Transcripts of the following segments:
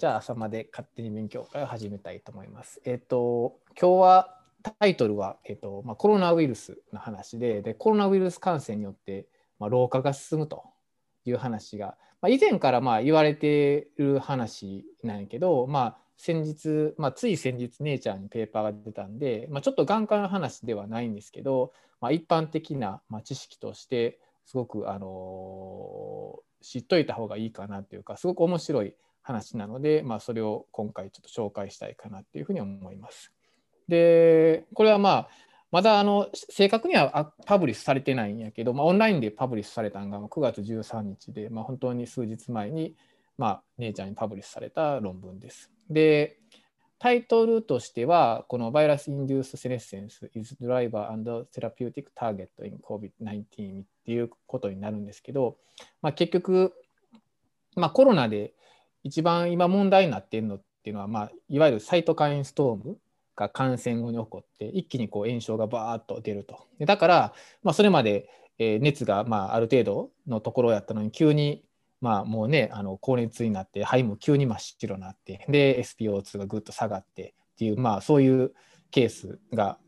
じゃあ朝まで勝手に勉強会を始めたいと思います。えっ、と、今日はタイトルは、えっ、とまあ、コロナウイルスの話でで、コロナウイルス感染によって、まあ、老化が進むという話が、まあ、以前からまあ言われてる話なんやけど、まあ、先日、まあ、つい先日、ネイチャーにペーパーが出たんで、まあ、ちょっと眼科の話ではないんですけど、まあ、一般的な、ま、知識として、すごく、あのー、知っといた方がいいかなというか、すごく面白い話なので、まあ、それを今回ちょっと紹介したいかなっていうふうに思います。で、これはまあ、まだあの正確には publish されてないんやけど、まあ、オンラインで publish されたのが9月13日で、まあ、本当に数日前に、まあ、姉ちゃんにパブリッシュされた論文です。で、タイトルとしては、この Virus Induced Senescence is Driver and Therapeutic Target in COVID-19 っていうことになるんですけど、まあ、結局、まあ、コロナで一番今問題になっているのっていうのは、まあ、いわゆるサイトカインストームが感染後に起こって一気にこう炎症がバーッと出ると。でだから、まあ、それまで、え熱がまあある程度のところやったのに急にまあもうねあの高熱になって肺も急に真っ白になってで SPO2 がぐっと下がってっていうまあそういうケースが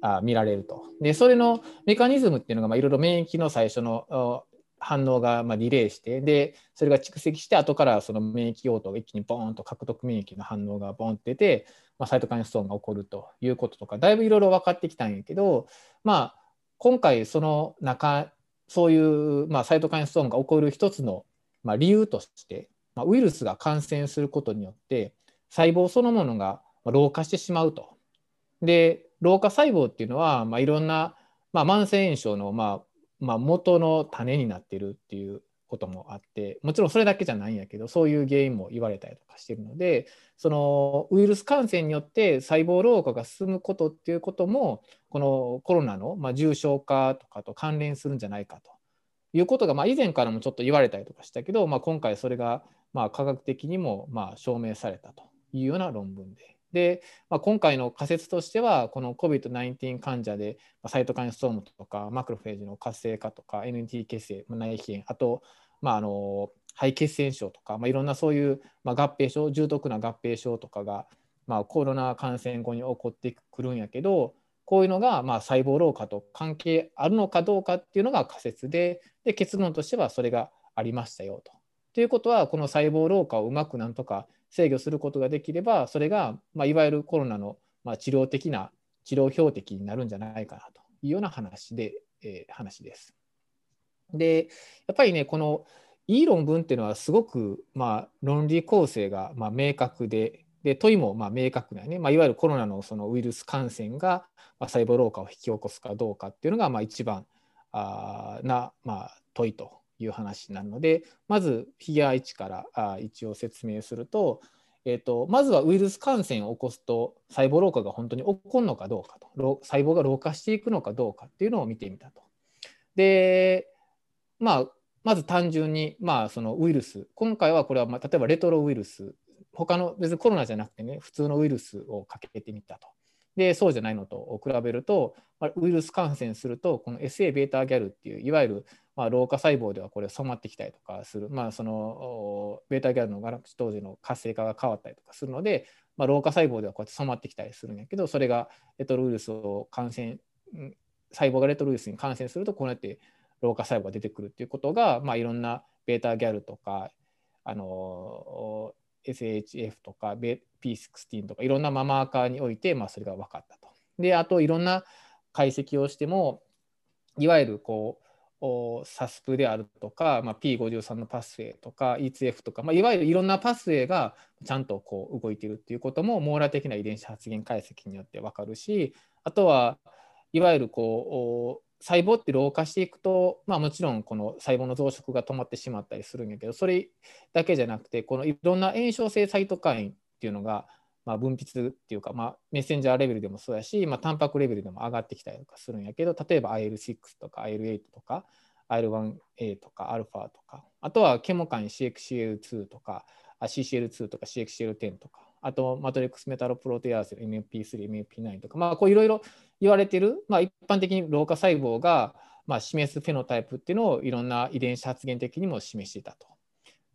あ見られると。でそれのメカニズムっていうのがいろいろ免疫の最初の反応がまリレーしてでそれが蓄積して後からその免疫応答が一気にボーンと獲得免疫の反応がボンって出て、まあ、サイトカインストーンが起こるということとかだいぶいろいろ分かってきたんやけど、まあ、今回その中そういう、まあ、サイトカインストーンが起こる一つの、まあ、理由として、まあ、ウイルスが感染することによって細胞そのものが老化してしまうと。で老化細胞っていうのは、まあ、いろんな、まあ、慢性炎症の、まあ、まあ、元の種になってるっていうこともあってもちろんそれだけじゃないんやけどそういう原因も言われたりとかしてるのでそのウイルス感染によって細胞老化が進むことっていうこともこのコロナのまあ重症化とかと関連するんじゃないかということがまあ以前からもちょっと言われたりとかしたけど、まあ、今回それがまあ科学的にもまあ証明されたというような論文でで、まあ、今回の仮説としては、この COVID-19 患者で、まあ、サイトカインストームとか、マクロフェージの活性化とか、NT 血清、内皮炎、あと、まあ、あの肺血栓症とか、まあ、いろんなそういう、まあ、合併症、重篤な合併症とかが、まあ、コロナ感染後に起こってくるんやけど、こういうのがまあ細胞老化と関係あるのかどうかっていうのが仮説でで結論としてはそれがありましたよと。ということはこの細胞老化をうまくなんとか制御することができればそれが、まあ、いわゆるコロナの、まあ、治療的な治療標的になるんじゃないかなというような話で、えー、話です。でやっぱりねこのいい論文っていうのはすごく、まあ、論理構成が、まあ、明確でで問いもまあ明確なね、まあ、いわゆるコロナのそのウイルス感染が細胞老化を引き起こすかどうかっていうのがまあ一番あな、まあ、問いという話なのでまずフィギュア1からあ一応説明すると,、えーと、まずはウイルス感染を起こすと細胞老化が本当に起こるのかどうかと細胞が老化していくのかどうかっていうのを見てみたと。でまあまず単純に、まあ、そのウイルス今回はこれは、まあ、例えばレトロウイルス他の別にコロナじゃなくてね普通のウイルスをかけてみたと。でそうじゃないのと比べると、ウイルス感染するとこの SA β ギャルっていういわゆるまあ、老化細胞ではこれ染まってきたりとかする、まあ、そのベータギャルのガラクシ当時の活性化が変わったりとかするので、まあ、老化細胞ではこうやって染まってきたりするんやけどそれがレトロウイルスを感染細胞がレトロウイルスに感染するとこうやって老化細胞が出てくるっていうことが、まあ、いろんなベータギャルとかあの SHF とか P16 とかいろんなママーカーにおいて、まあ、それが分かったと。であといろんな解析をしてもいわゆるこうサスプであるとか、まあ、P53 のパスウェイとか E2F とか、まあ、いわゆるいろんなパスウェイがちゃんとこう動いているっていうことも網羅的な遺伝子発現解析によって分かるしあとはいわゆるこう細胞って老化していくと、まあ、もちろんこの細胞の増殖が止まってしまったりするんやけどそれだけじゃなくてこのいろんな炎症性サイトカインっていうのがまあ、分泌っていうか、まあ、メッセンジャーレベルでもそうやし、まあ、タンパクレベルでも上がってきたりとかするんやけど例えば IL6 とか IL8 とか IL1A とか α とかあとはケモカン CXCL2 とか CCL2 とか CXCL10 とかあとマトリックスメタロプロテアーゼ MP3、MP9 とか、まあ、こういろいろ言われてる、まあ、一般的に老化細胞が、まあ、示すフェノタイプっていうのをいろんな遺伝子発現的にも示していたと。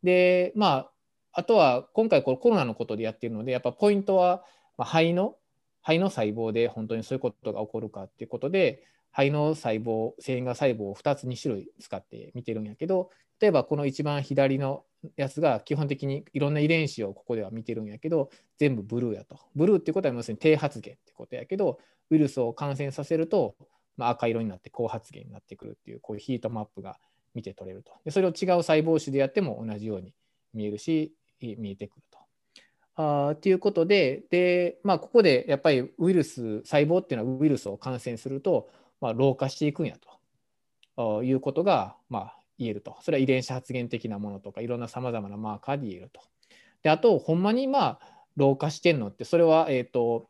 でまああとは今回このコロナのことでやっているのでやっぱポイントは、肺の肺の細胞で本当にそういうことが起こるかっていうことで肺の細胞繊維が細胞を2つ2種類使って見てるんやけど例えばこの一番左のやつが基本的にいろんな遺伝子をここでは見てるんやけど全部ブルーやと。ブルーってことは要するに低発現ってことやけどウイルスを感染させると、まあ、赤色になって高発現になってくるっていうこういうヒートマップが見て取れると。でそれを違う細胞種でやっても同じように見えるし見えてくると。あということでで、まあ、ここでやっぱりウイルス細胞っていうのはウイルスを感染すると、まあ、老化していくんやということが、まあ、言えると。それは遺伝子発現的なものとかいろんなさまざまなマーカーで言えると。であとほんまにまあ老化してるのってそれは、えーと、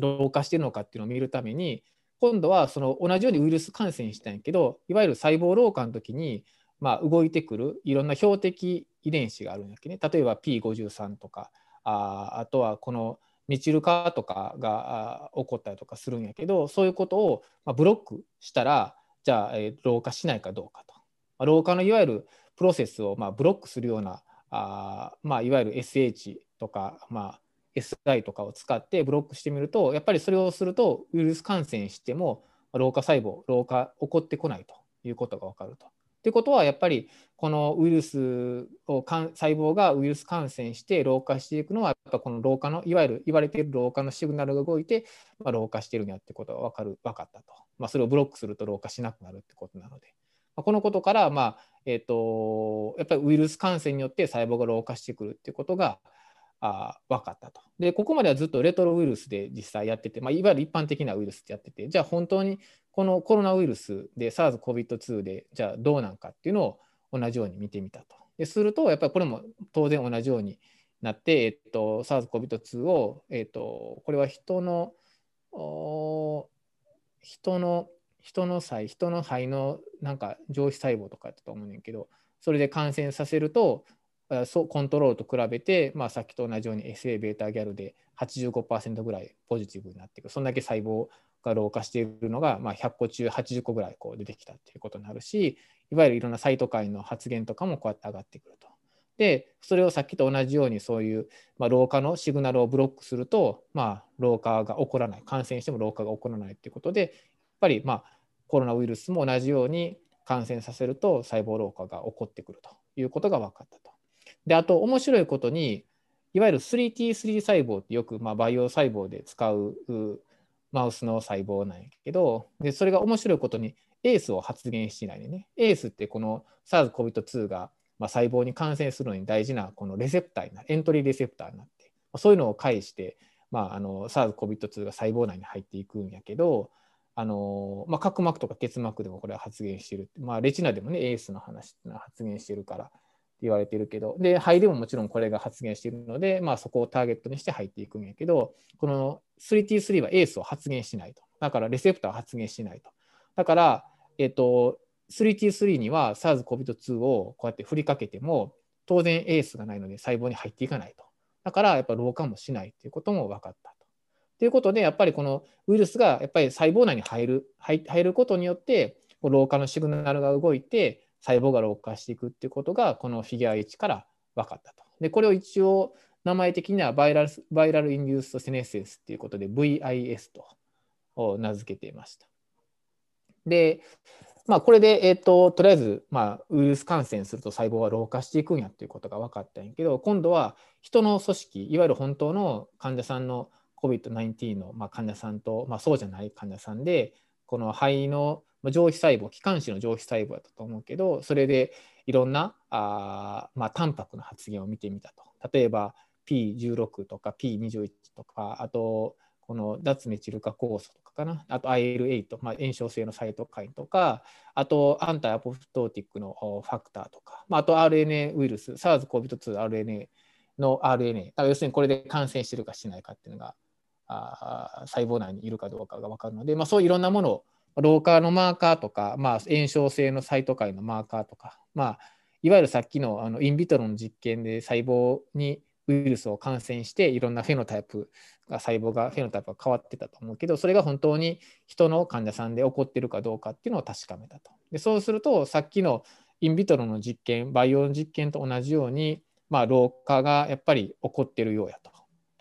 老化してるのかっていうのを見るために今度はその同じようにウイルス感染したんやけどいわゆる細胞老化の時にまあ、動いてくるいろんな標的遺伝子があるんだけね例えば P53 とかああとはこのミチル化とかが起こったりとかするんやけどそういうことを、まあ、ブロックしたらじゃあ、えー、老化しないかどうかと、まあ、老化のいわゆるプロセスを、まあ、ブロックするようなあ、まあ、いわゆる SH とか、まあ、SI とかを使ってブロックしてみるとやっぱりそれをするとウイルス感染しても老化細胞老化起こってこないということが分かると。ってことはやっぱりこのウイルスを細胞がウイルス感染して老化していくのはやっぱこの老化のいわゆる言われている老化のシグナルが動いて、まあ、老化してるんやってことが分かる分かったと、まあ、それをブロックすると老化しなくなるってことなので、まあ、このことから、まあえーと、やっぱりウイルス感染によって細胞が老化してくるってことがあ分かったと。でここまではずっとレトロウイルスで実際やってて、まあ、いわゆる一般的なウイルスってやっててじゃあ本当にこのコロナウイルスで SARS-COVID-2 でじゃあどうなんかっていうのを同じように見てみたと。でするとやっぱりこれも当然同じようになって、えっと、SARS-COVID-2 を、えっと、これは人の人の人の肺人の肺のなんか上皮細胞とかだと思うねんけどそれで感染させるとそうコントロールと比べて、まあ、さっきと同じように SA ギャルで85%ぐらいポジティブになっていくそんだけ細胞が老化しているのが、まあ、100個中80個ぐらいこう出てきたっていうことになるしいわゆるいろんなサイト界の発言とかもこうやって上がってくると。でそれをさっきと同じようにそういう、まあ、老化のシグナルをブロックすると、まあ、老化が起こらない感染しても老化が起こらないっていうことでやっぱり、まあ、コロナウイルスも同じように感染させると細胞老化が起こってくるということが分かったと。であと面白いことにいわゆる 3T3 細胞ってよく、まあ、培養細胞で使うマウスの細胞なんやけど、でそれが面白いことにエースを発現しないでね。エースってこの SARS-CoV-2 が、まあ、細胞に感染するのに大事なこのレセプターになエントリーレセプターになって、そういうのを介して、まあ、あの SARS-CoV-2 が細胞内に入っていくんやけど、あのまあ、角膜とか結膜でもこれは発現してる。まあ、レチナでもね、エースの話ってのは発現してるから、って言われてるけど、で、肺でももちろんこれが発現しているので、まあ、そこをターゲットにして入っていくんやけど、この 3T3 はエースを発現しないと。だから、レセプターを発現しないと。だから、えっと、3T3 には SARS-CoV-2 をこうやって振りかけても、当然エースがないので細胞に入っていかないと。だから、やっぱ老化もしないということも分かったと。ということで、やっぱりこのウイルスがやっぱり細胞内に入る入ることによって、老化のシグナルが動いて、細胞が老化していくっていうことがこのフィギュア1から分かったと。でこれを一応名前的にはバイラルバイラルインデューストセネセンスっていうことで VIS と名付けていました。で、まあ、これで、えーと、とりあえず、まあ、ウイルス感染すると細胞は老化していくんやっていうことが分かったんやけど今度は人の組織いわゆる本当の患者さんの COVID-19 の、まあ、患者さんと、まあ、そうじゃない患者さんでこの肺の上皮細胞気管支の上皮細胞だったと思うけどそれでいろんなあ、まあ、タンパクの発現を見てみたと例えば P16 とか P21 とかあとこの脱メチル化酵素とかかな。あと IL8、まあ、炎症性のサイトカインとかあとアンタアポプトーティックのファクターとか、まあ、あと RNA ウイルス SARS-CoV-2RNA の RNA 要するにこれで感染してるかしないかっていうのがあ細胞内にいるかどうかが分かるので、まあ、そういろんなものを老化のマーカーとか、まあ、炎症性のサイト界のマーカーとか、まあ、いわゆるさっきのあのインビトロの実験で細胞にウイルスを感染していろんなフェノタイプが細胞がフェノタイプが変わってたと思うけどそれが本当に人の患者さんで起こってるかどうかっていうのを確かめたと。でそうするとさっきのインビトロの実験培養の実験と同じようにまあ、老化がやっぱり起こってるようやと。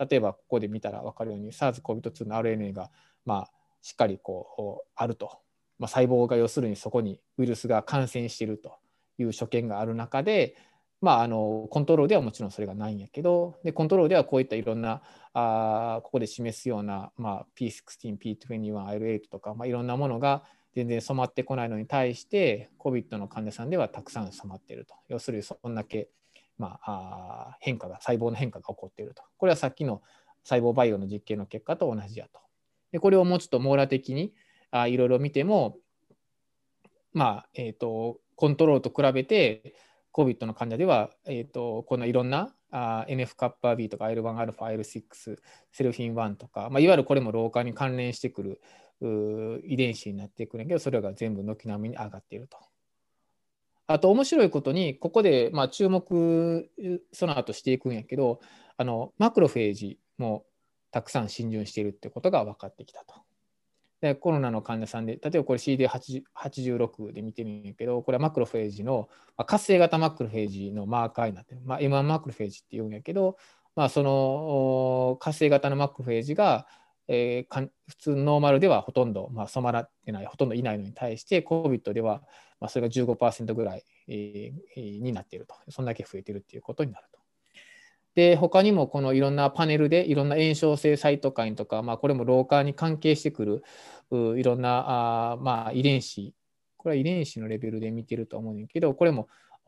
例えばここで見たら分かるように SARS-CoV-2 の RNA がまあしっかりこうあると、まあ、細胞が要するにそこにウイルスが感染しているという所見がある中で、まあ、あのコントロールではもちろんそれがないんやけどでコントロールではこういったいろんなあここで示すような、まあ、P16、P21、IL8 とか、まあ、いろんなものが全然染まってこないのに対して COVID の患者さんではたくさん染まっていると。要するにそんだけ、まあ、あ変化が細胞の変化が起こっていると。これはさっきの細胞培養の実験の結果と同じやと。でこれをもうちょっと網羅的にあいろいろ見てもまあえーと、コントロールと比べて COVID の患者では、えーと、このいろんなあ NF-κB とか L1α、L6、セルフィン1とか、まあ、いわゆるこれも老化に関連してくる遺伝子になっていくんだけど、それが全部軒並みに上がっていると。あと面白いことに、ここでまあ注目その後していくんやけど、あのマクロフェージもたくさん浸潤しているってことが分かってきたと。でコロナの患者さんで、例えばこれ CD86 で見てみるけど、これはマクロフェージの、まあ、活性型マクロフェージのマーカーになってる。まあ、M1 マクロフェージって言うんやけど、まあ、その活性型のマクロフェージがえー、普通ノーマルではほとんど、まあ、染まらってない、ほとんどいないのに対して、COVID では、まあ、それが15%ぐらい、えー、になっていると。そんだけ増えているっていうことになると。で、他にもこのいろんなパネルでいろんな炎症性サイトカインとか、まあ、これも老化に関係してくるいろんなあ、まあ、遺伝子、これは遺伝子のレベルで見てると思うんだけど、これも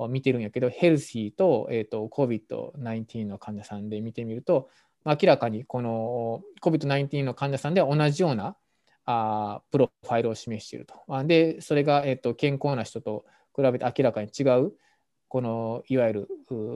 見てるんやけど、ヘルシーと,、えーと、と COVID-19 の患者さんで見てみると、明らかにこの COVID-19 の患者さんでは同じようなあプロファイルを示していると。で、それが、えーと、健康な人と比べて明らかに違う、このいわゆる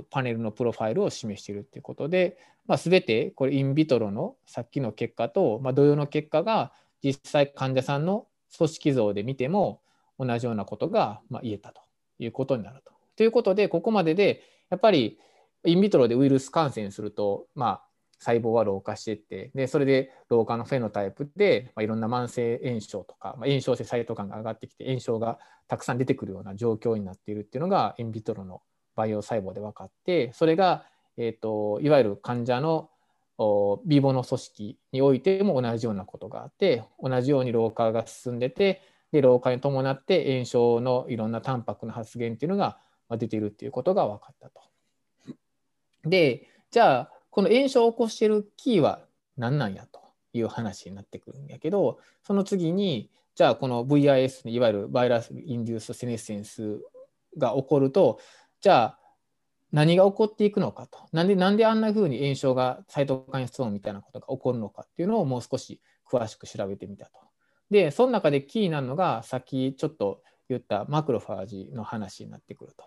パネルのプロファイルを示しているということで、まあ、全てこれインビトロのさっきの結果と、まあ、同様の結果が実際患者さんの組織像で見ても同じようなことがま言えたということになると。ということで、ここまででやっぱりインビトロでウイルス感染すると、まあ、細胞は老化していってでそれで老化のフェノタイプで、まあ、いろんな慢性炎症とか、まあ、炎症性サイト感が上がってきて炎症がたくさん出てくるような状況になっているっていうのがインビトロの培養細胞で分かってそれが、えーと、いわゆる患者のビボの組織においても同じようなことがあって同じように老化が進んでてで老化に伴って炎症のいろんなタンパクの発現っていうのが出ているっていうことが分かったと。でじゃあこの炎症を起こしているキーは何なんやという話になってくるんやけど、その次に、じゃあこの VIS、いわゆるバイラス・インデュース・セネッセンスが起こると、じゃあ何が起こっていくのかと。なんでなんであんな風に炎症がサイトカインストーンみたいなことが起こるのかっていうのをもう少し詳しく調べてみたと。で、その中でキーなのが、さっきちょっと言ったマクロファージの話になってくると。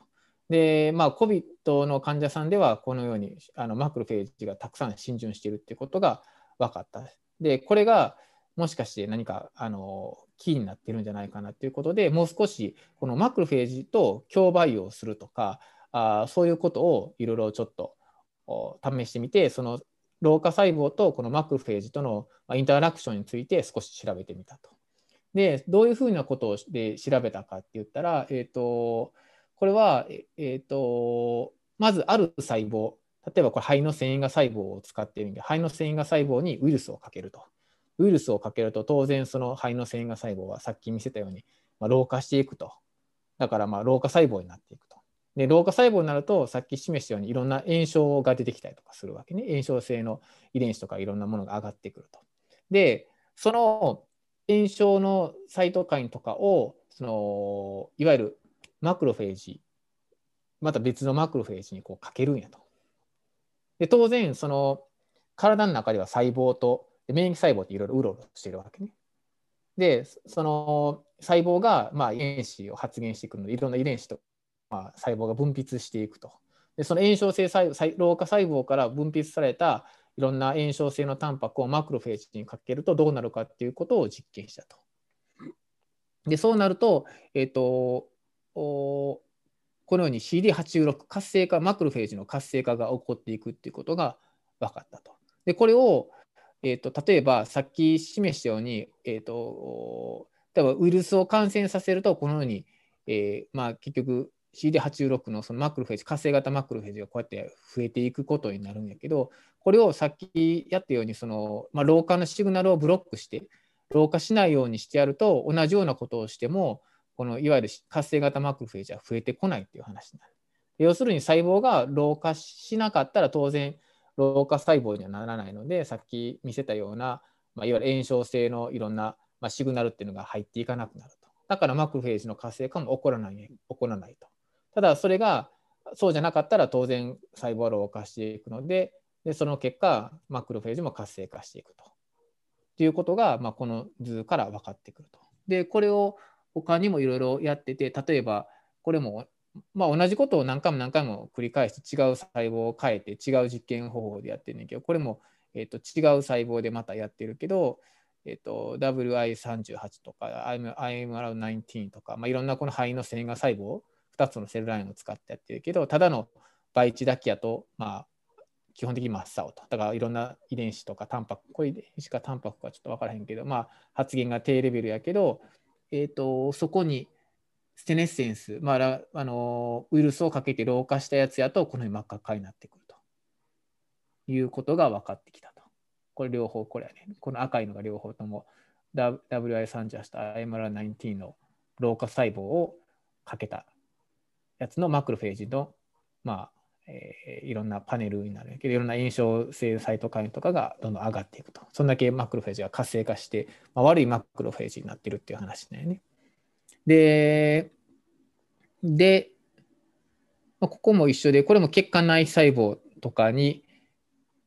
で、まあ、COVID の患者さんでは、このようにあのマクロフェージがたくさん浸潤しているっていうことが分かった。で、これがもしかして何かあのキーになってるんじゃないかなということでもう少しこのマクロフェージと共培養するとかあそういうことをいろいろちょっと試してみてその老化細胞とこのマクロフェージとのインタラクションについて少し調べてみたと。でどういうふうなことをで調べたかって言ったら、えーとこれは、えーと、まずある細胞、例えばこれ肺の繊維が細胞を使っているんで、肺の繊維が細胞にウイルスをかけると。ウイルスをかけると、当然その肺の繊維が細胞はさっき見せたように、まあ、老化していくと。だからまあ老化細胞になっていくと。で老化細胞になると、さっき示したようにいろんな炎症が出てきたりとかするわけね。炎症性の遺伝子とかいろんなものが上がってくると。で、その炎症のサイトカインとかを、そのいわゆるマクロフェージまた別のマクロフェージにこうかけるんやと。で当然その体の中では細胞と免疫細胞っていろいろうろうろしてるわけね。でその細胞がまあ遺伝子を発現してくるのでいろんな遺伝子とまあ細胞が分泌していくと。でその炎症性細老化細胞から分泌されたいろんな炎症性のタンパクをマクロフェージにかけるとどうなるかっていうことを実験したと。でそうなると,、えーとこのように CD86 活性化マクロフェージの活性化が起こっていくっていうことが分かったと。でこれを、えーと、例えばさっき示したように、えーと、例えばウイルスを感染させるとこのように、えー、まあ、結局 CD86 のそのマクロフェージ、活性型マクロフェージがこうやって増えていくことになるんやけど、これをさっきやったように、その、まあ、老化のシグナルをブロックして、老化しないようにしてやると、同じようなことをしても、このいわゆる活性型マクロフェージは増えてこないっていう話になる。要するに細胞が老化しなかったら当然老化細胞にはならないので、さっき見せたような、まあ、いわゆる炎症性のいろんな、まあ、シグナルっていうのが入っていかなくなると。だからマクロフェージの活性化も起こらない起こらないと。ただそれがそうじゃなかったら当然細胞は老化していくのででその結果マクロフェージも活性化していくと。ということが、まあ、この図から分かってくると。でこれを他にもいろいろやってて例えばこれも、まあ、同じことを何回も何回も繰り返して違う細胞を変えて違う実験方法でやってるんだけどこれも、えー、と違う細胞でまたやってるけど、えー、と WI38 とか IMR19 とか、まあ、いろんなこの肺の線画細胞2つのセルラインを使ってやってるけどただの倍地だけやと、まあ、基本的に真っ青と。だからいろんな遺伝子とかタンパク、これ遺伝子かタンパクかちょっと分からへんけど、まあ、発現が低レベルやけど、えーと、そこにステネッセンス、まあ、あのウイルスをかけて老化したやつやとこのように真っ赤っかになってくるということが分かってきたと。これ両方これね。この赤いのが両方とも WI38 と IMR19 の老化細胞をかけたやつのマクロフェージの、まあえー、いろんなパネルになるけどいろんな炎症性サイトカインとかがどんどん上がっていくとそんだけマクロフェージが活性化して、まあ、悪いマクロフェージになってるっていう話だよね。でで、まあ、ここも一緒でこれも血管内細胞とかに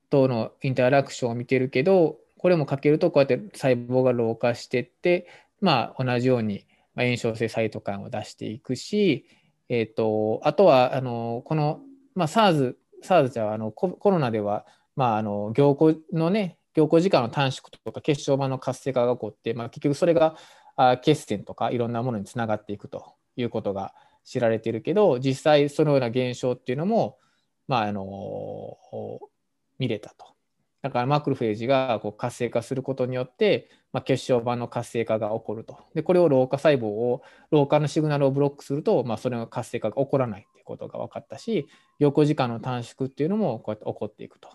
とのインタラクションを見てるけどこれもかけるとこうやって細胞が老化してってまあ同じように炎症性サイトカインを出していくし、えーとあとはあのこのまあ、SARS、SARS じゃあのコロナでは、まあ、あの凝固のね、凝固時間の短縮とか血小板の活性化が起こって、まあ、結局それがあ血栓とかいろんなものにつながっていくということが知られているけど実際そのような現象っていうのも、まあ、あの見れたと。だからマクロフェージがこう活性化することによって、まあ、血小板の活性化が起こると。でこれを老化細胞を老化のシグナルをブロックすると、まあ、それの活性化が起こらないということが分かったし凝固時間の短縮っていうのもこうやって起こっていくと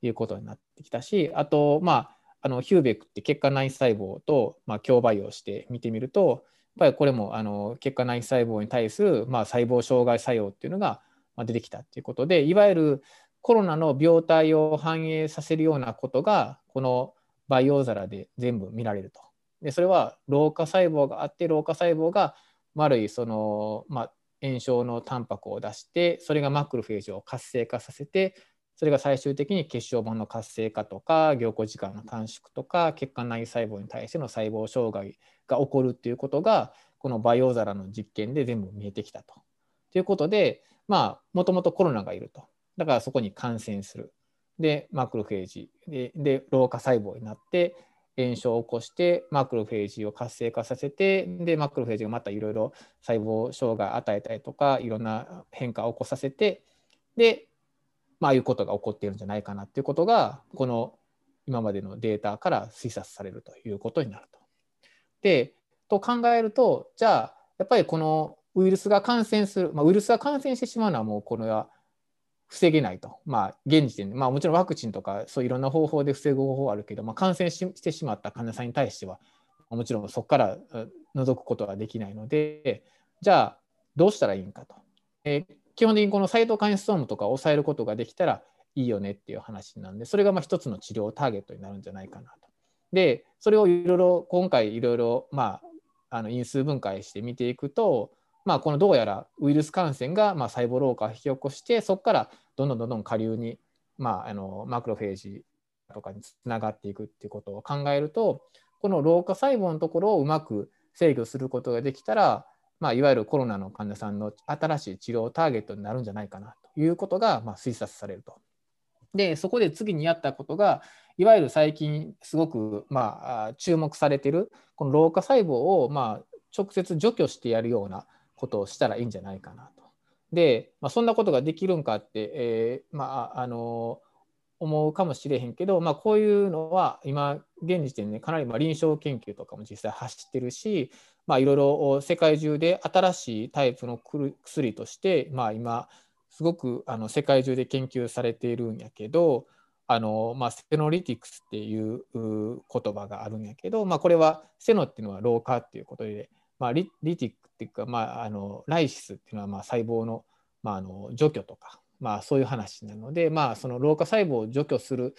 いうことになってきたしあとまああのヒューベックって血管内細胞と、まあ、共培養して見てみるとやっぱりこれもあの血管内細胞に対する、まあ、細胞障害作用っていうのが出てきたっていうことでいわゆるコロナの病態を反映させるようなことがこの培養皿で全部見られると。でそれは老化細胞があって老化細胞が丸いその、まあ、炎症のタンパクを出してそれがマクロフェージを活性化させてそれが最終的に血小板の活性化とか凝固時間の短縮とか血管内細胞に対しての細胞障害が起こるっていうことがこの培養皿の実験で全部見えてきたと。ということでまあもともとコロナがいると。だからそこに感染する。で、マクロフェージでで老化細胞になって炎症を起こしてマクロフェージを活性化させてでマクロフェージがまたいろいろ細胞障害を与えたりとかいろんな変化を起こさせてで、まああいうことが起こっているんじゃないかなっていうことがこの今までのデータから推察されるということになると。でと考えるとじゃあやっぱりこのウイルスが感染する、まあ、ウイルスが感染してしまうのはもうこれは防げないと。まあ、現時点で、まあ、もちろんワクチンとか、そういろんな方法で防ぐ方法はあるけど、まあ、感染してしまった患者さんに対しては、もちろんそこから除くことはできないので、じゃあ、どうしたらいいんかと。えー、基本的にこのサイトカインストームとかを抑えることができたらいいよねっていう話なんで、それがまあ一つの治療ターゲットになるんじゃないかなと。で、それをいろいろ、今回いろいろ、まあ、あの因数分解して見ていくと、まあ、このどうやらウイルス感染がま細胞老化を引き起こしてそこからどんどんどんどん下流に、まあ、あのマクロフェージとかにつながっていくっていうことを考えるとこの老化細胞のところをうまく制御することができたら、まあ、いわゆるコロナの患者さんの新しい治療ターゲットになるんじゃないかなということがま推察されると。でそこで次にやったことがいわゆる最近すごくまあ注目されてるこの老化細胞をまあ直接除去してやるようなことをしたらいいんじゃないかなと。で、まあ、そんなことができるんかって、えー、まあ、あの思うかもしれへんけど、まあ、こういうのは今現時点でかなりまあ臨床研究とかも実際走ってるし、まあ、いろいろ世界中で新しいタイプの薬として、まあ、今すごくあの世界中で研究されているんやけどあの、まあ、セノリティクスっていう言葉があるんやけど、まあ、これはセノっていうのは老化っていうことで、まあ、リリティックっていうか、まあ、あのライシスっていうのはまあ細胞の,、まあ、あの除去とかまあ、そういう話なので、まあ、その老化細胞を除去する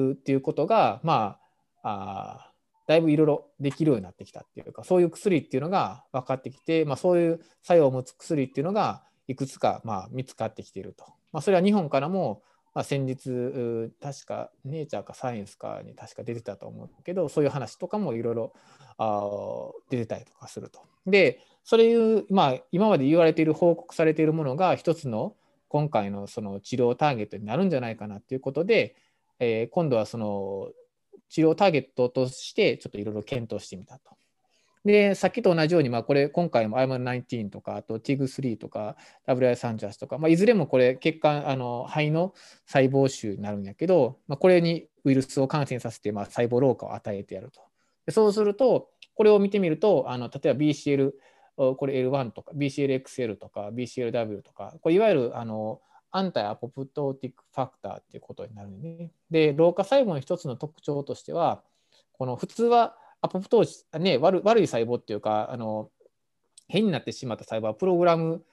っていうことが、まあ、あだいぶいろいろできるようになってきたっていうかそういう薬っていうのが分かってきて、まあ、そういう作用を持つ薬っていうのがいくつかまあ見つかってきていると、まあ、それは日本からもまあ先日確かネイチャーかサイエンスかに確か出てたと思うけどそういう話とかもいろいろ出てたりとかすると。でそれいう、まあ、今まで言われている報告されているものが一つの今回のその治療ターゲットになるんじゃないかなということで、えー、今度はその治療ターゲットとしてちょっといろいろ検討してみたと。で、さっきと同じように、まあ、これ今回も IM19 とか、あと TIG3 とか WI サンジャスとか、まあ、いずれもこれ血管、あの肺の細胞腫になるんやけど、まあ、これにウイルスを感染させて、まあ、細胞老化を与えてやると。でそうすると、これを見てみると、あの例えば BCL これ L1 とか BCLXL とか BCLW とか、これいわゆるあのアンタイアポプトーティックファクターっていうことになるんでね。で、老化細胞の一つの特徴としては、この普通はアポプトーシね悪、悪い細胞っていうか、あの変になってしまった細胞はプログラム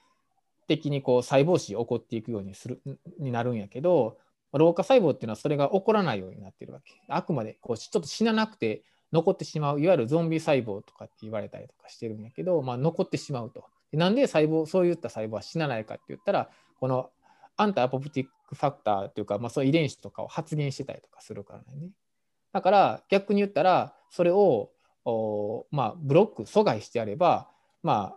的にこう細胞死起こっていくようにするになるんやけど、老化細胞っていうのはそれが起こらないようになってるわけ。あくまでこうちょっと死ななくて残ってしまういわゆるゾンビ細胞とかって言われたりとかしてるんやけど、まあ、残ってしまうと。なんで細胞そういった細胞は死なないかって言ったらこのアンタアポプティックファクターっていうか、まあ、そう遺伝子とかを発現してたりとかするからね。だから逆に言ったらそれをまあ、ブロック阻害してやれば、ま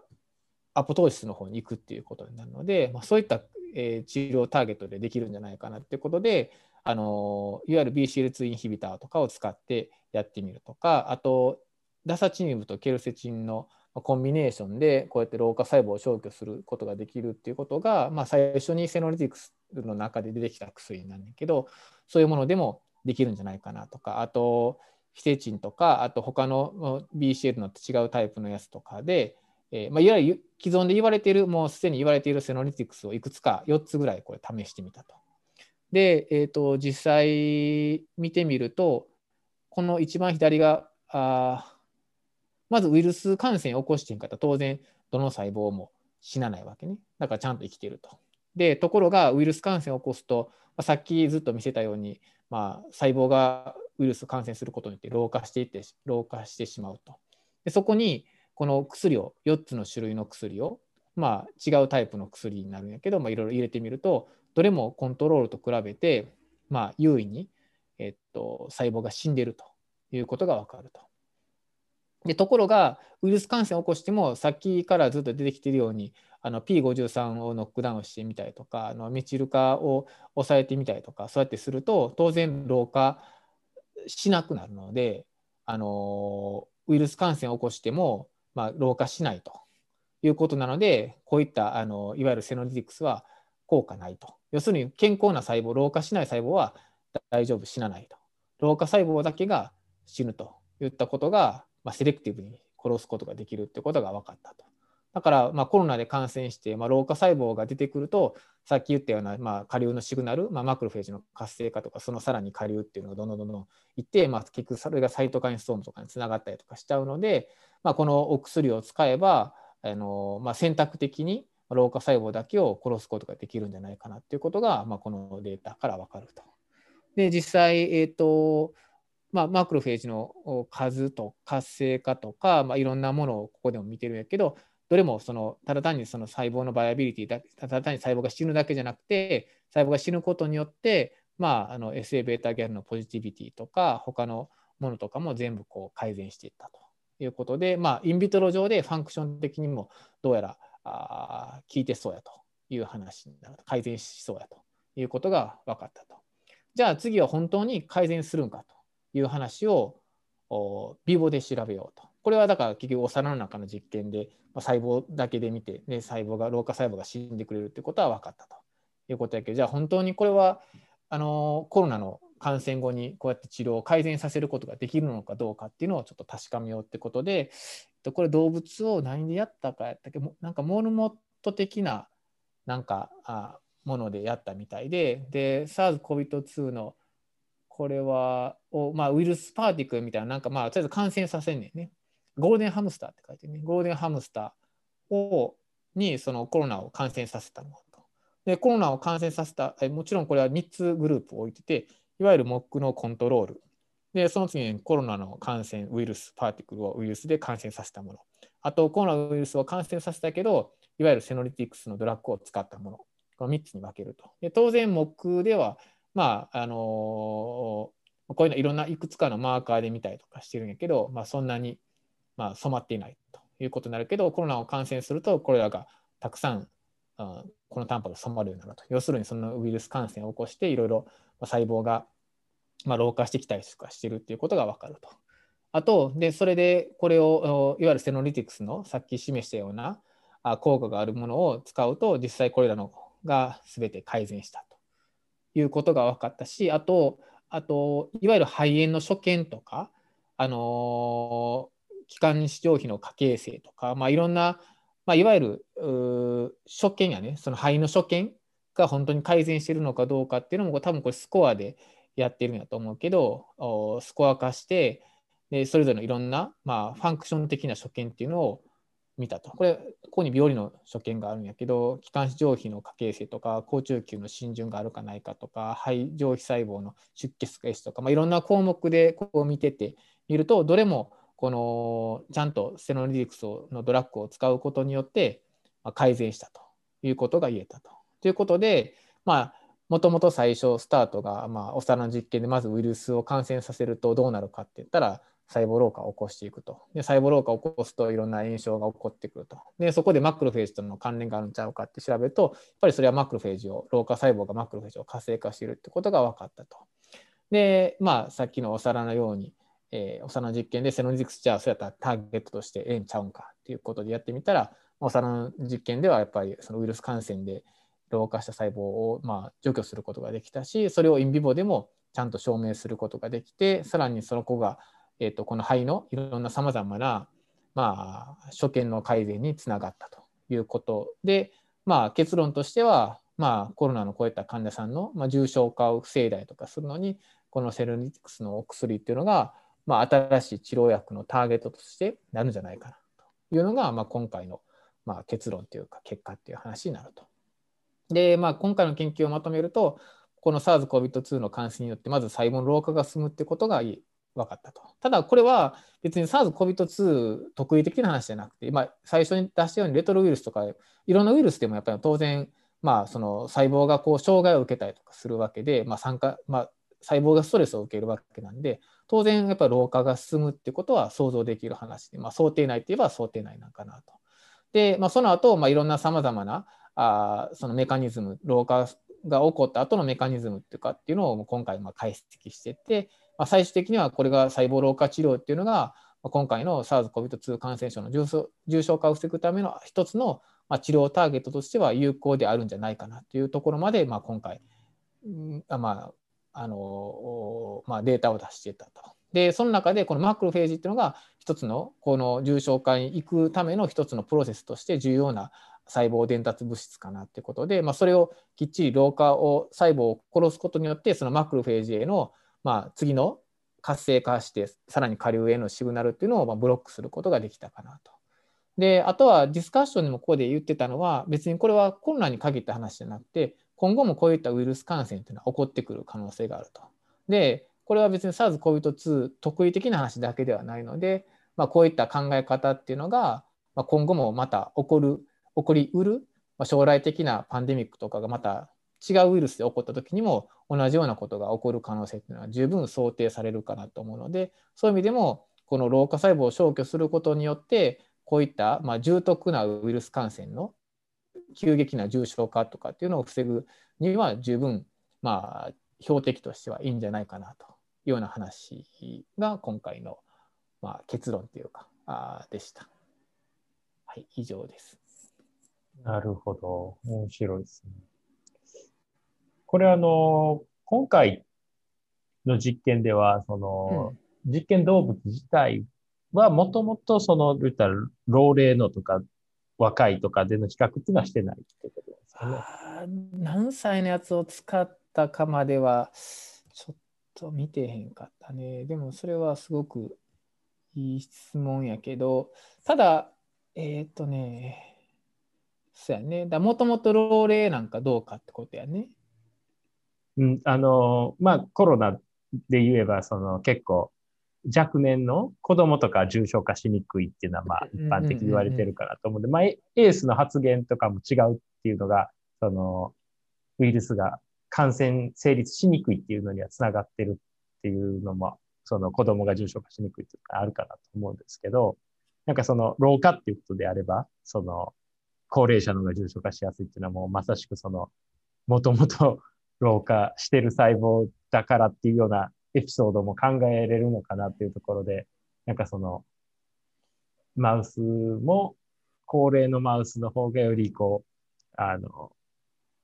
あ、アポトーシスの方に行くっていうことになるので、まあ、そういった、えー、治療ターゲットでできるんじゃないかなっていうことで、あのいわゆる BCL2 インヒビターとかを使ってやってみるとかあとダサチニブとケルセチンのコンビネーションでこうやって老化細胞を消去することができるっていうことが、まあ、最初にセノリティクスの中で出てきた薬なんだけどそういうものでもできるんじゃないかなとかあと非セチンとかあと他の BCL の違うタイプのやつとかで、えーまあ、いわゆる既存で言われているもうすでに言われているセノリティクスをいくつか4つぐらいこれ試してみたと。で、えーと、実際見てみると、この一番左が、あまずウイルス感染を起こしてんかったら当然どの細胞も死なないわけね。だからちゃんと生きてると。で、ところがウイルス感染を起こすと、まあ、さっきずっと見せたように、まあ、細胞がウイルス感染することによって老化していって、老化してしまうと。でそこにこの薬を、4つの種類の薬を、まあ、違うタイプの薬になるんやけど、まあ、いろいろ入れてみると、どれもコントロールと比べて、まあ、優位に、えっと、細胞が死んでるということが分かると。でところがウイルス感染を起こしてもさっきからずっと出てきているようにあの P53 をノックダウンしてみたりとかあのメチル化を抑えてみたりとかそうやってすると当然老化しなくなるのであのウイルス感染を起こしても、まあ、老化しないということなのでこういったあのいわゆるセノリティクスは効果ないと。要するに健康な細胞、老化しない細胞は大丈夫、死なないと。老化細胞だけが死ぬといったことが、まあ、セレクティブに殺すことができるってことが分かったと。だから、まあ、コロナで感染して、まあ、老化細胞が出てくると、さっき言ったような、まあ、下流のシグナル、まあ、マクロフェージの活性化とか、そのさらに下流っていうのがどんどんどんどんいって、まあ、結局それがサイトカインストームとかにつながったりとかしちゃうので、まあ、このお薬を使えば、あのまあ、選択的に老化細胞だけを殺すことができるんじゃないかなっていうことが、まあ、このデータから分かると。で実際、えーとまあ、マクロフェージの数と活性化とか、まあ、いろんなものをここでも見てるんやけどどれもそのただ単にその細胞のバイアビリティだただ単に細胞が死ぬだけじゃなくて細胞が死ぬことによって、まあ、あの SA タギャルのポジティビティとか他のものとかも全部こう改善していったということで、まあ、インビトロ上でファンクション的にもどうやらあ効いてそうやという話になる改善しそうやということが分かったと。じゃあ次は本当に改善するんかという話をビボで調べようと。これはだから結局お皿の中の実験で、まあ、細胞だけで見て、ね、細胞が老化細胞が死んでくれるってことは分かったということやけどじゃあ本当にこれはあのコロナの感染後にこうやって治療を改善させることができるのかどうかっていうのをちょっと確かめようってことで、これ動物を何でやったかやったっけなんかモルモット的ななんかあものでやったみたいでで SARS-CoV-2 のこれはを、まあ、ウイルスパーティクルみたいななんかまあとりあえず感染させんねんね。ゴールデンハムスターって書いてねゴールデンハムスターをにそのコロナを感染させたものと。でコロナを感染させたえもちろんこれは3つグループを置いてていわゆるモックのコントロール。でその次にコロナの感染ウイルスパーティクルをウイルスで感染させたもの。あとコロナウイルスを感染させたけどいわゆるセノリティクスのドラッグを使ったもの。この3つに分けると。で当然モックではまああのー、こういうのいろんないくつかのマーカーで見たりとかしてるんやけど、まあ、そんなに、まあ、染まっていないということになるけどコロナを感染するとこれらがたくさんあこのタンパクが染まるようになると要するにそのウイルス感染を起こしていろいろ細胞がまあ、老化してきたりとかしてるっていうことが分かると。あとでそれでこれをいわゆるセノリティクスのさっき示したような効果があるものを使うと実際これらのが全て改善したということが分かったしあとあといわゆる肺炎の所見とか、あの気管支上皮の過形成とか、まあ、いろんな、まあ、いわゆる所見やねその肺の所見が本当に改善しているのかどうかっていうのも多分これスコアでやってるんやと思うけどスコア化してでそれぞれのいろんな、まあ、ファンクション的な所見っていうのを見たと。これ、ここに病理の所見があるんやけど、気管支上皮の過形成とか、高中球の浸潤があるかないかとか、肺上皮細胞の出血がとか、まあ、いろんな項目でここを見ててみると、どれもこのちゃんとセノリディクスのドラッグを使うことによって改善したということが言えたと。ということで、まあ、もともと最初スタートが、まあ、お皿の実験でまずウイルスを感染させるとどうなるかって言ったら細胞老化を起こしていくと。で細胞老化を起こすといろんな炎症が起こってくると。でそこでマクロフェージとの関連があるんちゃうかって調べるとやっぱりそれはマクロフェージを老化細胞がマクロフェージを活性化しているってことが分かったと。でまあさっきのお皿のように、えー、お皿の実験でセノジクスじゃあそうやったらターゲットとしてええんちゃうんかっていうことでやってみたらお皿の実験ではやっぱりそのウイルス感染で老化した細胞をまあ除去することができたしそれをインビボでもちゃんと証明することができてさらにその子が、えー、とこの肺のいろんなさまざまな、まあ、所見の改善につながったということで、まあ、結論としては、まあ、コロナのこういった患者さんの、まあ、重症化を防いだりとかするのにこのセルニティクスのお薬っていうのが、まあ、新しい治療薬のターゲットとしてなるんじゃないかなというのが、まあ、今回の、まあ、結論というか結果っていう話になると。で、まあ、今回の研究をまとめると、この SARS-CoV-2 の感染によって、まず細胞の老化が進むってことが分かったと。ただ、これは別に SARS-CoV-2 特異的な話じゃなくて、まあ、最初に出したようにレトロウイルスとか、いろんなウイルスでもやっぱり当然、まあ、その細胞がこう障害を受けたりとかするわけで、まあ参加まあ、細胞がストレスを受けるわけなんで、当然やっぱ老化が進むってことは想像できる話で、まあ、想定内って言えば想定内なんかなと。で、まあ、その後、まあいろんなさまざまなあそのメカニズム老化が起こった後のメカニズムっていうかっていうのを今回まあ解析してて、まあ、最終的にはこれが細胞老化治療っていうのが今回の SARS-CoV-2 感染症の重症化を防ぐための一つの治療ターゲットとしては有効であるんじゃないかなというところまで、まあ、今回、まああのまあ、データを出してたと。でその中でこのマクロフェージっていうのが一つのこの重症化に行くための一つのプロセスとして重要な細胞伝達物質かなってことで、まあ、それをきっちり老化を細胞を殺すことによってそのマクロフェージへの、まあ、次の活性化してさらに下流へのシグナルっていうのをまブロックすることができたかなと。であとはディスカッションでもここで言ってたのは別にこれはコロナに限った話じゃなくて今後もこういったウイルス感染っていうのは起こってくる可能性があると。でこれは別に SARS-CoV-2 特異的な話だけではないので、まあ、こういった考え方っていうのがまあ今後もまた起こる起こりうる、まあ、将来的なパンデミックとかがまた違うウイルスで起こった時にも同じようなことが起こる可能性っていうのは十分想定されるかなと思うのでそういう意味でもこの老化細胞を消去することによってこういったまあ重篤なウイルス感染の急激な重症化とかっていうのを防ぐには十分まあ標的としてはいいんじゃないかなというような話が今回のまあ結論というかあでした。はい、以上です。なるほど。面白いですね。これあの、今回の実験では、その、うん、実験動物自体はもともとその、言ったら、老齢のとか、若いとかでの比較っていうのはしてないってことですかね。あ何歳のやつを使ったかまでは、ちょっと見てへんかったね。でもそれはすごくいい質問やけど、ただ、えっ、ー、とね、そうやね。だもともと老齢なんかどうかってことやね。うん、あの、まあコロナで言えば、その結構若年の子供とか重症化しにくいっていうのは、まあ一般的に言われてるからと思うんで、まあエースの発言とかも違うっていうのが、そのウイルスが感染成立しにくいっていうのにはつながってるっていうのも、その子供が重症化しにくいっていうのがあるかなと思うんですけど、なんかその老化っていうことであれば、その高齢者の方が重症化しやすいっていうのはもうまさしくその、もともと老化してる細胞だからっていうようなエピソードも考えれるのかなっていうところで、なんかその、マウスも、高齢のマウスの方がよりこう、あの、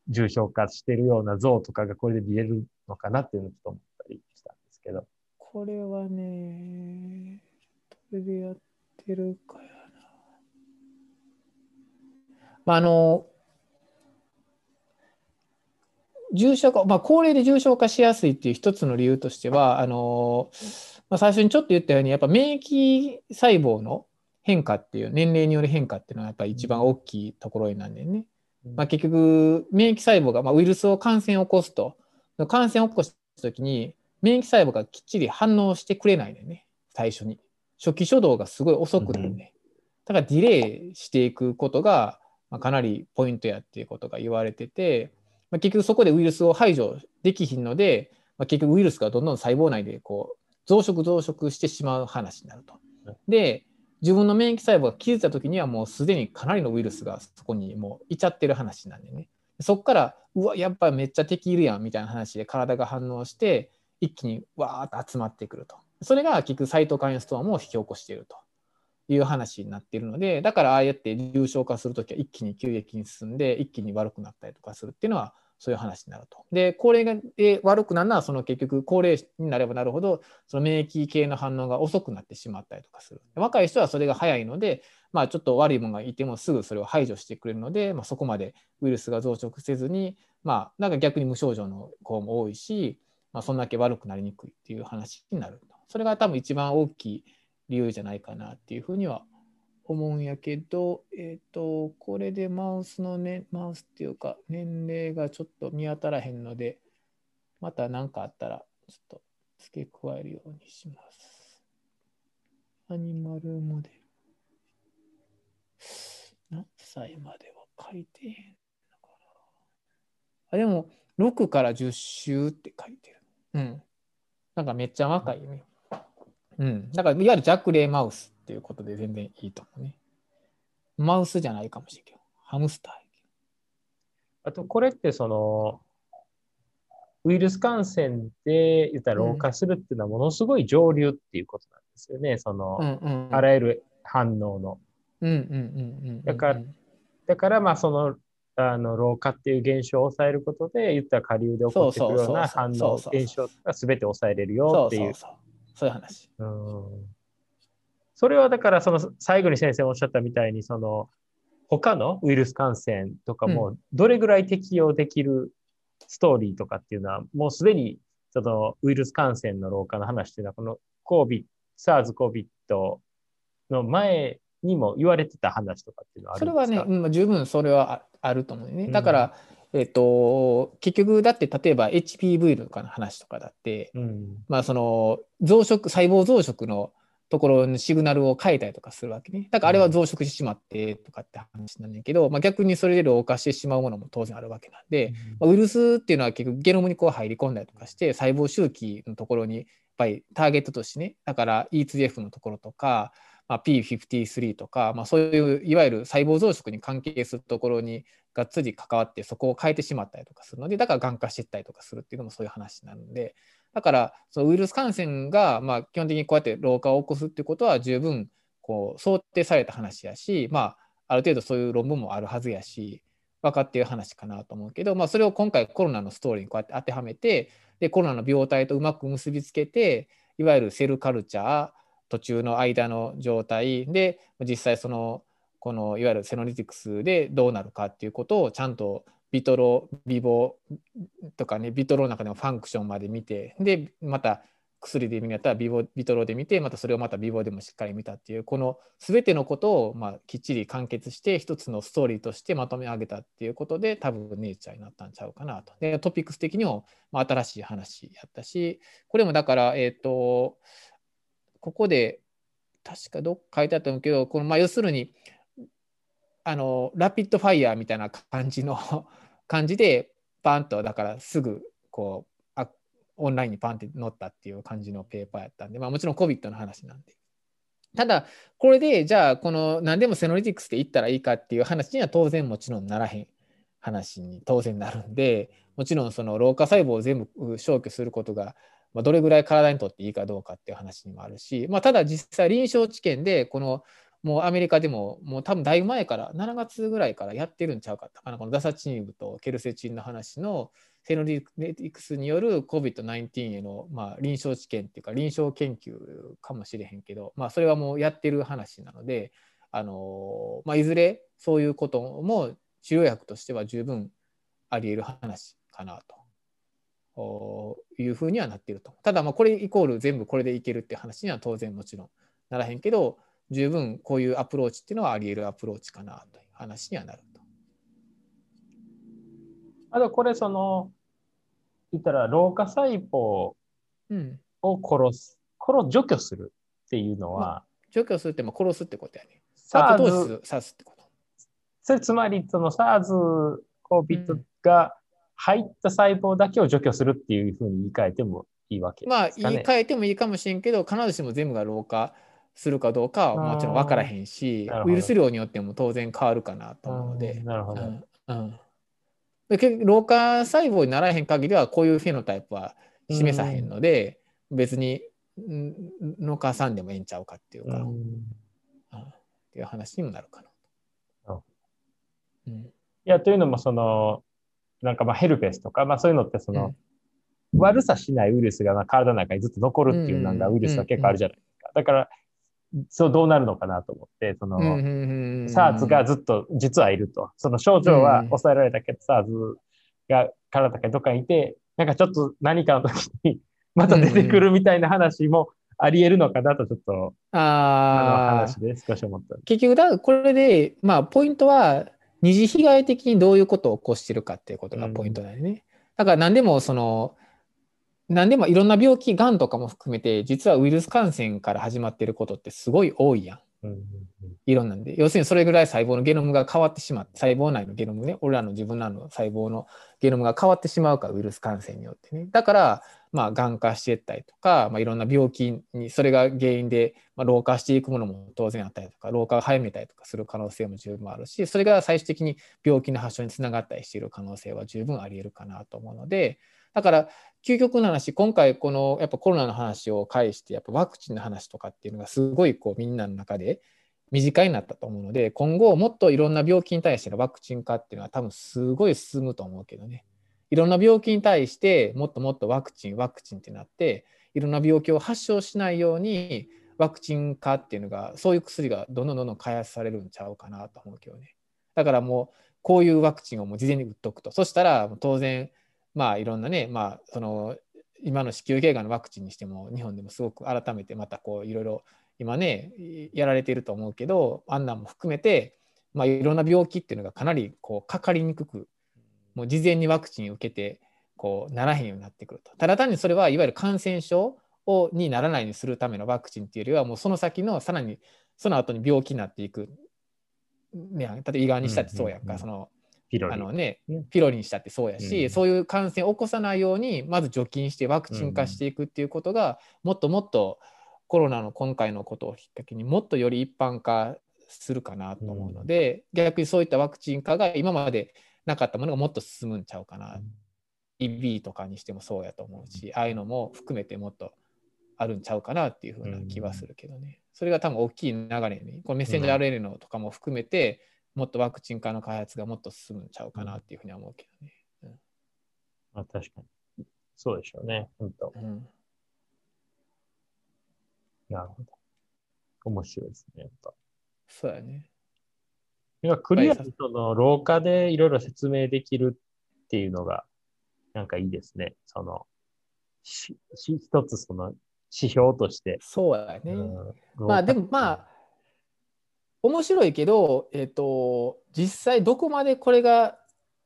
重症化してるような像とかがこれで見えるのかなっていうのをちょっと思ったりしたんですけど。これはね、どれでやってるかやな。まあ、あの、重症化、まあ、高齢で重症化しやすいっていう一つの理由としては、あのまあ、最初にちょっと言ったように、やっぱ免疫細胞の変化っていう、年齢による変化っていうのはやっぱり一番大きいところになんでね。まあ、結局、免疫細胞が、まあ、ウイルスを感染を起こすと、感染を起こしたときに、免疫細胞がきっちり反応してくれないでね、最初に。初期初動がすごい遅くなるね。だからディレイしていくことが、まあ、かなりポイントやっていうことが言われてて、まあ、結局そこでウイルスを排除できひんので、まあ、結局ウイルスがどんどん細胞内でこう増殖増殖してしまう話になると。で自分の免疫細胞が気づいた時にはもうすでにかなりのウイルスがそこにもういちゃってる話なんでね。そこからうわやっぱめっちゃ敵いるやんみたいな話で体が反応して一気にわーっと集まってくると。それが結局サイトカインストームを引き起こしていると。いう話になっているのでだからああやって重症化する時は一気に急激に進んで一気に悪くなったりとかするっていうのはそういう話になると。で、高齢で悪くなるのは、その結局、高齢になればなるほど、その免疫系の反応が遅くなってしまったりとかする。若い人はそれが早いので、まあ、ちょっと悪いものがいてもすぐそれを排除してくれるので、まあ、そこまでウイルスが増殖せずに、まあ、なんか逆に無症状の子も多いし、まあ、そんだけ悪くなりにくいっていう話になると。それが多分一番大きい理由じゃないかなっていうふうには思うんやけど、えっ、ー、と、これでマウスのね、マウスっていうか、年齢がちょっと見当たらへんので、また何かあったら、ちょっと付け加えるようにします。アニマルモデル。何歳までは書いてへんのかな。あ、でも、6から10週って書いてる。うん。なんかめっちゃ若いね。うん。だから、いわゆるジャックレイマウスっていうことで全然いいと思うね。マウスじゃないかもしれんけど、ハムスターあと、これってその、ウイルス感染で言ったら老化するっていうのはものすごい上流っていうことなんですよね。その、あらゆる反応の。だから、だからまあその、あの老化っていう現象を抑えることで言ったら下流で起こってくるような反応現象が全て抑えれるよっていう。そういう話。うんそれはだからその最後に先生おっしゃったみたいにその他のウイルス感染とかもどれぐらい適用できるストーリーとかっていうのはもうすでにそのウイルス感染の老化の話っていうのはこの COVID、SARS-CoV の前にも言われてた話とかっていうのはあるんですか？それはね、うん、十分それはあると思うね。だから、うん、えっ、と、結局だって例えば HPV とかの話とかだって、うん、まあその増殖、細胞増殖のところにシグナルを変えたりとかするわけね。だからあれは増殖してしまってとかって話なんだけど、まあ、逆にそれで老化してしまうものも当然あるわけなんで、まあ、ウイルスっていうのは結局ゲノムにこう入り込んだりとかして細胞周期のところにやっぱりターゲットとしてねだから E2F のところとか、まあ、P53 とか、まあ、そういういわゆる細胞増殖に関係するところにがっつり関わってそこを変えてしまったりとかするのでだからがん化していったりとかするっていうのもそういう話なのでだからそのウイルス感染がまあ基本的にこうやって老化を起こすっていうことは十分こう想定された話やし、まあ、ある程度そういう論文もあるはずやし、分かっている話かなと思うけど、まあ、それを今回コロナのストーリーにこうやって当てはめてでコロナの病態とうまく結びつけていわゆるセルカルチャー途中の間の状態で実際そのこのいわゆるセノリティクスでどうなるかっていうことをちゃんとビトロビボとかねビトロの中でもファンクションまで見てでまた薬で見るやったらビボビトロで見てまたそれをまたビボでもしっかり見たっていうこの全てのことをまあきっちり完結して一つのストーリーとしてまとめ上げたっていうことで多分ネイチャーになったんちゃうかなと。でトピックス的にもまあ新しい話やったしこれもだからえっ、ー、とここで確かどっか書いてあったんだけどこのまあ要するにあのラピッドファイヤーみたいな感じの 感じでパンとだからすぐこうあオンラインにパンって載ったっていう感じのペーパーやったんで、まあ、もちろん COVID の話なんで。ただこれでじゃあこの何でもセノリティクスで言ったらいいかっていう話には当然もちろんならへん話に当然なるんでもちろんその老化細胞を全部消去することがどれぐらい体にとっていいかどうかっていう話にもあるし、まあ、ただ実際臨床治験でこのもうアメリカでももう多分だいぶ前から7月ぐらいからやってるんちゃうかったかなこのダサチンブとケルセチンの話のセノリティクスによる COVID-19 への、まあ、臨床治験っていうか臨床研究かもしれへんけど、まあ、それはもうやってる話なのであの、まあ、いずれそういうことも治療薬としては十分あり得る話かなというふうにはなっていると。ただまあこれイコール全部これでいけるって話には当然もちろんならへんけど十分こういうアプローチっていうのはあり得るアプローチかなという話にはなると。あとこれその言ったら老化細胞を殺す、うん、殺除去するっていうのは、まあ、除去するってまあ殺すってことやね。サーズ刺すってこと。それつまりその SARS、COVID が入った細胞だけを除去するっていうふうに言い換えてもいいわけ、ね、まあ言い換えてもいいかもしれんけど必ずしも全部が老化するかどうかはもちろん分からへんしウイルス量によっても当然変わるかなと思うので。なるほど、うんうん。老化細胞にならへん限りはこういうフェノタイプは示さへんので、うん、別に農家さんでもええんちゃうかっていうか、うん、っていう話にもなるかな。うん、いやというのもそのなんかまあヘルペスとか、まあ、そういうのってその、悪さしないウイルスが体の中にずっと残るっていうなんかウイルスは結構あるじゃないですか。だからそうどうなるのかなと思って、その、サーズがずっと実はいると。その症状は抑えられたけど、サーズが体の中にどっかにいて、なんかちょっと何かの時に また出てくるみたいな話もあり得るのかなと、ちょっと、あの話で少し思った。結局だ、これで、まあ、ポイントは、二次被害的にどういうことを起こしてるかっていうことがポイントだよね。うん、だから何でもその何でもいろんな病気、がんとかも含めて、実はウイルス感染から始まってることってすごい多いやん。いろんなんで。要するにそれぐらい細胞のゲノムが変わってしまって、細胞内のゲノムね、俺らの自分らの細胞のゲノムが変わってしまうから、ウイルス感染によってね。だから、まあ、がん化していったりとか、まあ、いろんな病気に、それが原因で、まあ、老化していくものも当然あったりとか、老化が早めたりとかする可能性も十分あるし、それが最終的に病気の発症につながったりしている可能性は十分あり得るかなと思うので、だから究極の話今回このやっぱコロナの話を介してやっぱワクチンの話とかっていうのがすごいこうみんなの中で身近になったと思うので今後もっといろんな病気に対してのワクチン化っていうのは多分すごい進むと思うけどね。いろんな病気に対してもっともっとワクチンワクチンってなっていろんな病気を発症しないようにワクチン化っていうのがそういう薬がどんどんどんどん開発されるんちゃうかなと思うけどね。だからもうこういうワクチンをもう事前に打っとくと。そしたら当然まあいろんなね、まあその今の子宮頸がんのワクチンにしても日本でもすごく改めてまたこういろいろ今ねやられていると思うけどあんなんも含めて、まあ、いろんな病気っていうのがかなりこうかかりにくくもう事前にワクチンを受けてこうならへんようになってくると。ただ単にそれはいわゆる感染症をにならないようにするためのワクチンっていうよりはもうその先のさらにその後に病気になっていく、ね、例えば胃がんにしたってそうやんか、そのピロリあのね、ピロリにしたってそうやし、うん、そういう感染を起こさないようにまず除菌してワクチン化していくっていうことが、うん、もっともっとコロナの今回のことをきっかけにもっとより一般化するかなと思うので、うん、逆にそういったワクチン化が今までなかったものがもっと進むんちゃうかな、EB とかにしてもそうやと思うしああいうのも含めてもっとあるんちゃうかなっていうふうな気はするけどね、それが多分大きい流れにこのメッセンジャー RNA のとかも含めて、もっとワクチン化の開発がもっと進むんちゃうかなっていうふうには思うけどね。まあ確かに。そうでしょうね。本当。うん、なるほど。面白いですね。やっぱ。そうやね。いやクリアにその廊下でいろいろ説明できるっていうのが、なんかいいですね。その、し、し一つその指標として。そうやね。うんまあでもまあ、面白いけど、えっ、と、実際どこまでこれが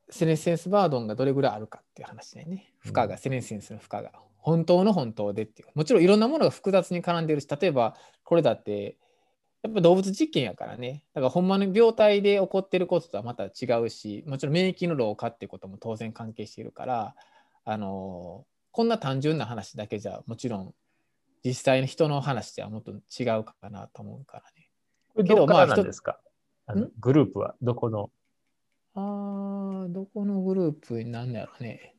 セネセンスバードンがどれぐらいあるかっていう話だよね。負荷が、セネセンスの負荷が。本当の本当でっていう。もちろんいろんなものが複雑に絡んでるし、例えばこれだって、やっぱ動物実験やからね。だからほんまに病態で起こってることとはまた違うし、もちろん免疫の老化っていうことも当然関係しているから、あのこんな単純な話だけじゃもちろん実際の人の話ではもっと違うかなと思うからね。これどこからなんですか、あのん？グループはどこの？あー、どこのグループになんだろうね。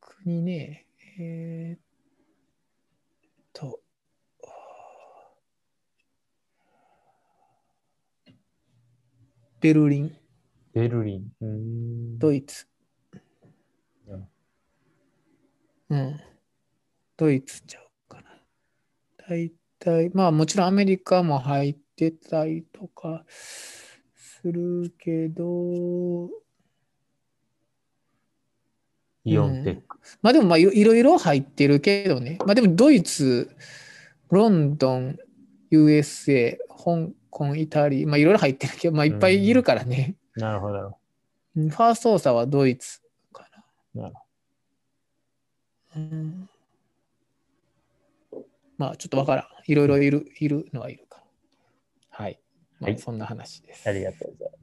国ね、えー、っと、ベルリン、ベルリン。ドイツ。うんうん。ドイツちゃうかな。大体、まあもちろんアメリカも入ってたりとかするけど、イオンテック。まあでもまあいろいろ入ってるけどね。まあでもドイツ、ロンドン、USA、香港、イタリア、まあいろいろ入ってるけど、まあいっぱいいるからね。なるほどなるほファーストオーサーはドイツかど。なるな。うん、まあちょっとわからん。いろいろいるいるのはいるから。はい。まあはいそんな話です。ありがとうございます。